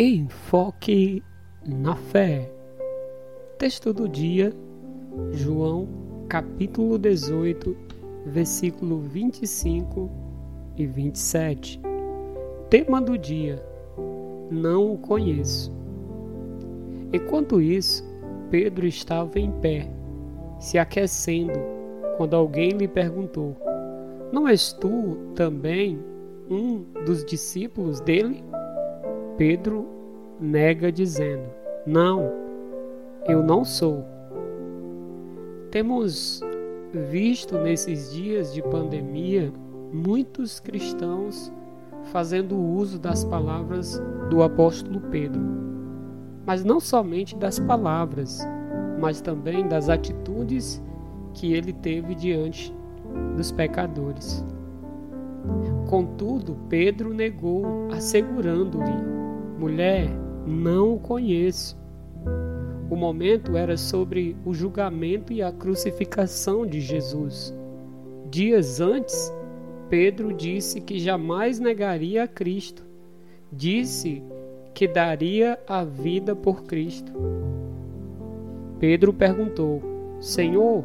Enfoque na fé. Texto do dia, João, capítulo 18, versículo 25 e 27. Tema do dia: Não o conheço. Enquanto isso, Pedro estava em pé, se aquecendo, quando alguém lhe perguntou: Não és tu também um dos discípulos dele? Pedro nega dizendo: Não, eu não sou. Temos visto nesses dias de pandemia muitos cristãos fazendo uso das palavras do apóstolo Pedro, mas não somente das palavras, mas também das atitudes que ele teve diante dos pecadores. Contudo, Pedro negou, assegurando-lhe Mulher, não o conheço. O momento era sobre o julgamento e a crucificação de Jesus. Dias antes, Pedro disse que jamais negaria a Cristo. Disse que daria a vida por Cristo. Pedro perguntou: Senhor,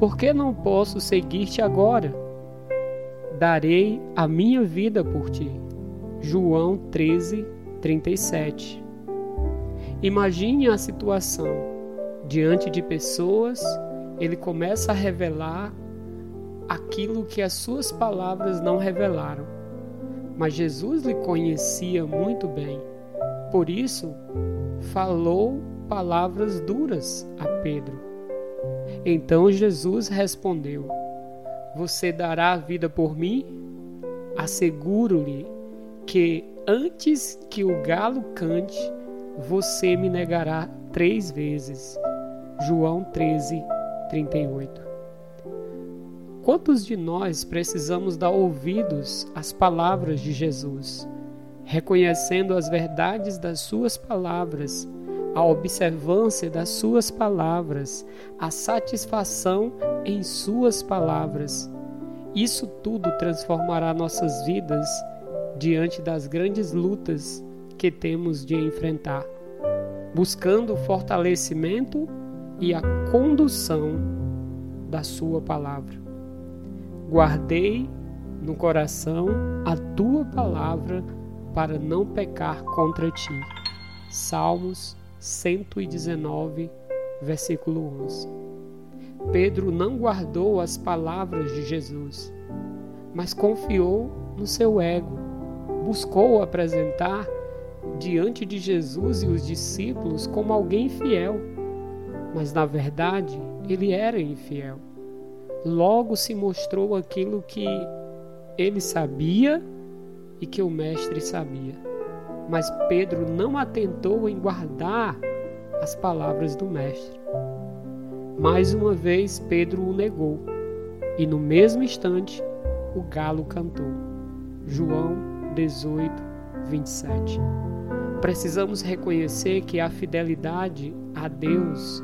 por que não posso seguir-te agora? Darei a minha vida por ti. João 13, 37. Imagine a situação. Diante de pessoas, ele começa a revelar aquilo que as suas palavras não revelaram. Mas Jesus lhe conhecia muito bem. Por isso, falou palavras duras a Pedro. Então Jesus respondeu: Você dará a vida por mim? Asseguro-lhe que antes que o galo cante, você me negará três vezes. João 13, 38. Quantos de nós precisamos dar ouvidos às palavras de Jesus, reconhecendo as verdades das Suas palavras, a observância das Suas palavras, a satisfação em Suas palavras? Isso tudo transformará nossas vidas diante das grandes lutas que temos de enfrentar, buscando o fortalecimento e a condução da Sua palavra. Guardei no coração a tua palavra para não pecar contra ti. Salmos 119, versículo 11. Pedro não guardou as palavras de Jesus, mas confiou no seu ego buscou apresentar diante de Jesus e os discípulos como alguém fiel, mas na verdade ele era infiel. Logo se mostrou aquilo que ele sabia e que o Mestre sabia. Mas Pedro não atentou em guardar as palavras do Mestre. Mais uma vez Pedro o negou, e no mesmo instante o galo cantou. João 18, 27. Precisamos reconhecer que a fidelidade a Deus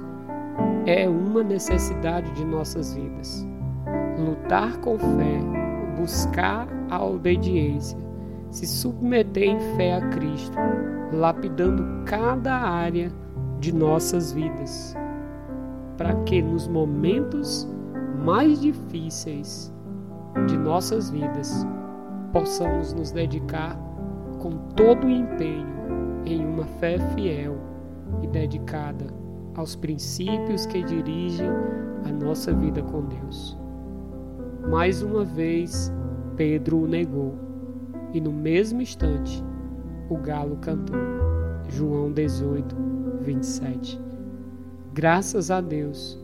é uma necessidade de nossas vidas. Lutar com fé, buscar a obediência, se submeter em fé a Cristo, lapidando cada área de nossas vidas, para que nos momentos mais difíceis de nossas vidas possamos nos dedicar com todo o empenho em uma fé fiel e dedicada aos princípios que dirigem a nossa vida com Deus. Mais uma vez, Pedro o negou, e no mesmo instante, o galo cantou. João 18, 27. Graças a Deus,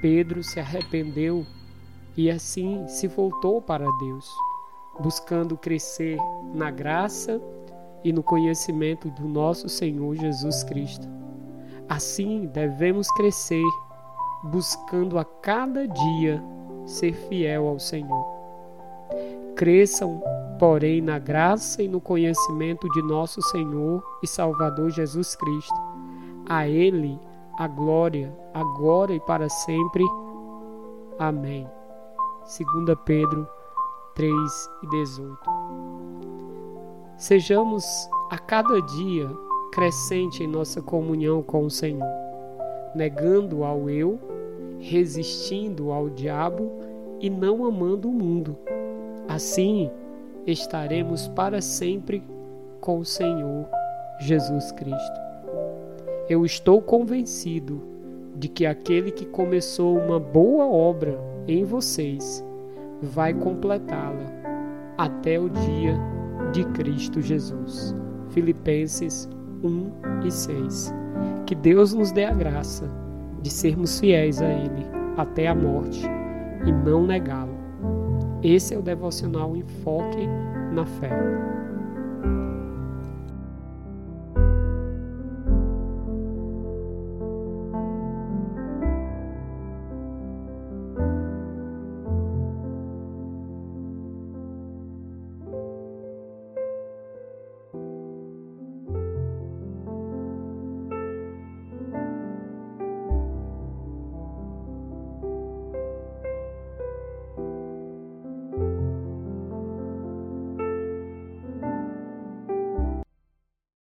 Pedro se arrependeu e assim se voltou para Deus buscando crescer na graça e no conhecimento do nosso Senhor Jesus Cristo. Assim devemos crescer, buscando a cada dia ser fiel ao Senhor. Cresçam, porém, na graça e no conhecimento de nosso Senhor e Salvador Jesus Cristo. A Ele a glória, agora e para sempre. Amém. 2 Pedro 3 e 18. Sejamos a cada dia crescente em nossa comunhão com o Senhor, negando ao eu, resistindo ao diabo e não amando o mundo. Assim, estaremos para sempre com o Senhor Jesus Cristo. Eu estou convencido de que aquele que começou uma boa obra em vocês vai completá-la até o dia de Cristo Jesus. Filipenses 1 e 6. Que Deus nos dê a graça de sermos fiéis a Ele até a morte e não negá-lo. Esse é o devocional Enfoque na Fé.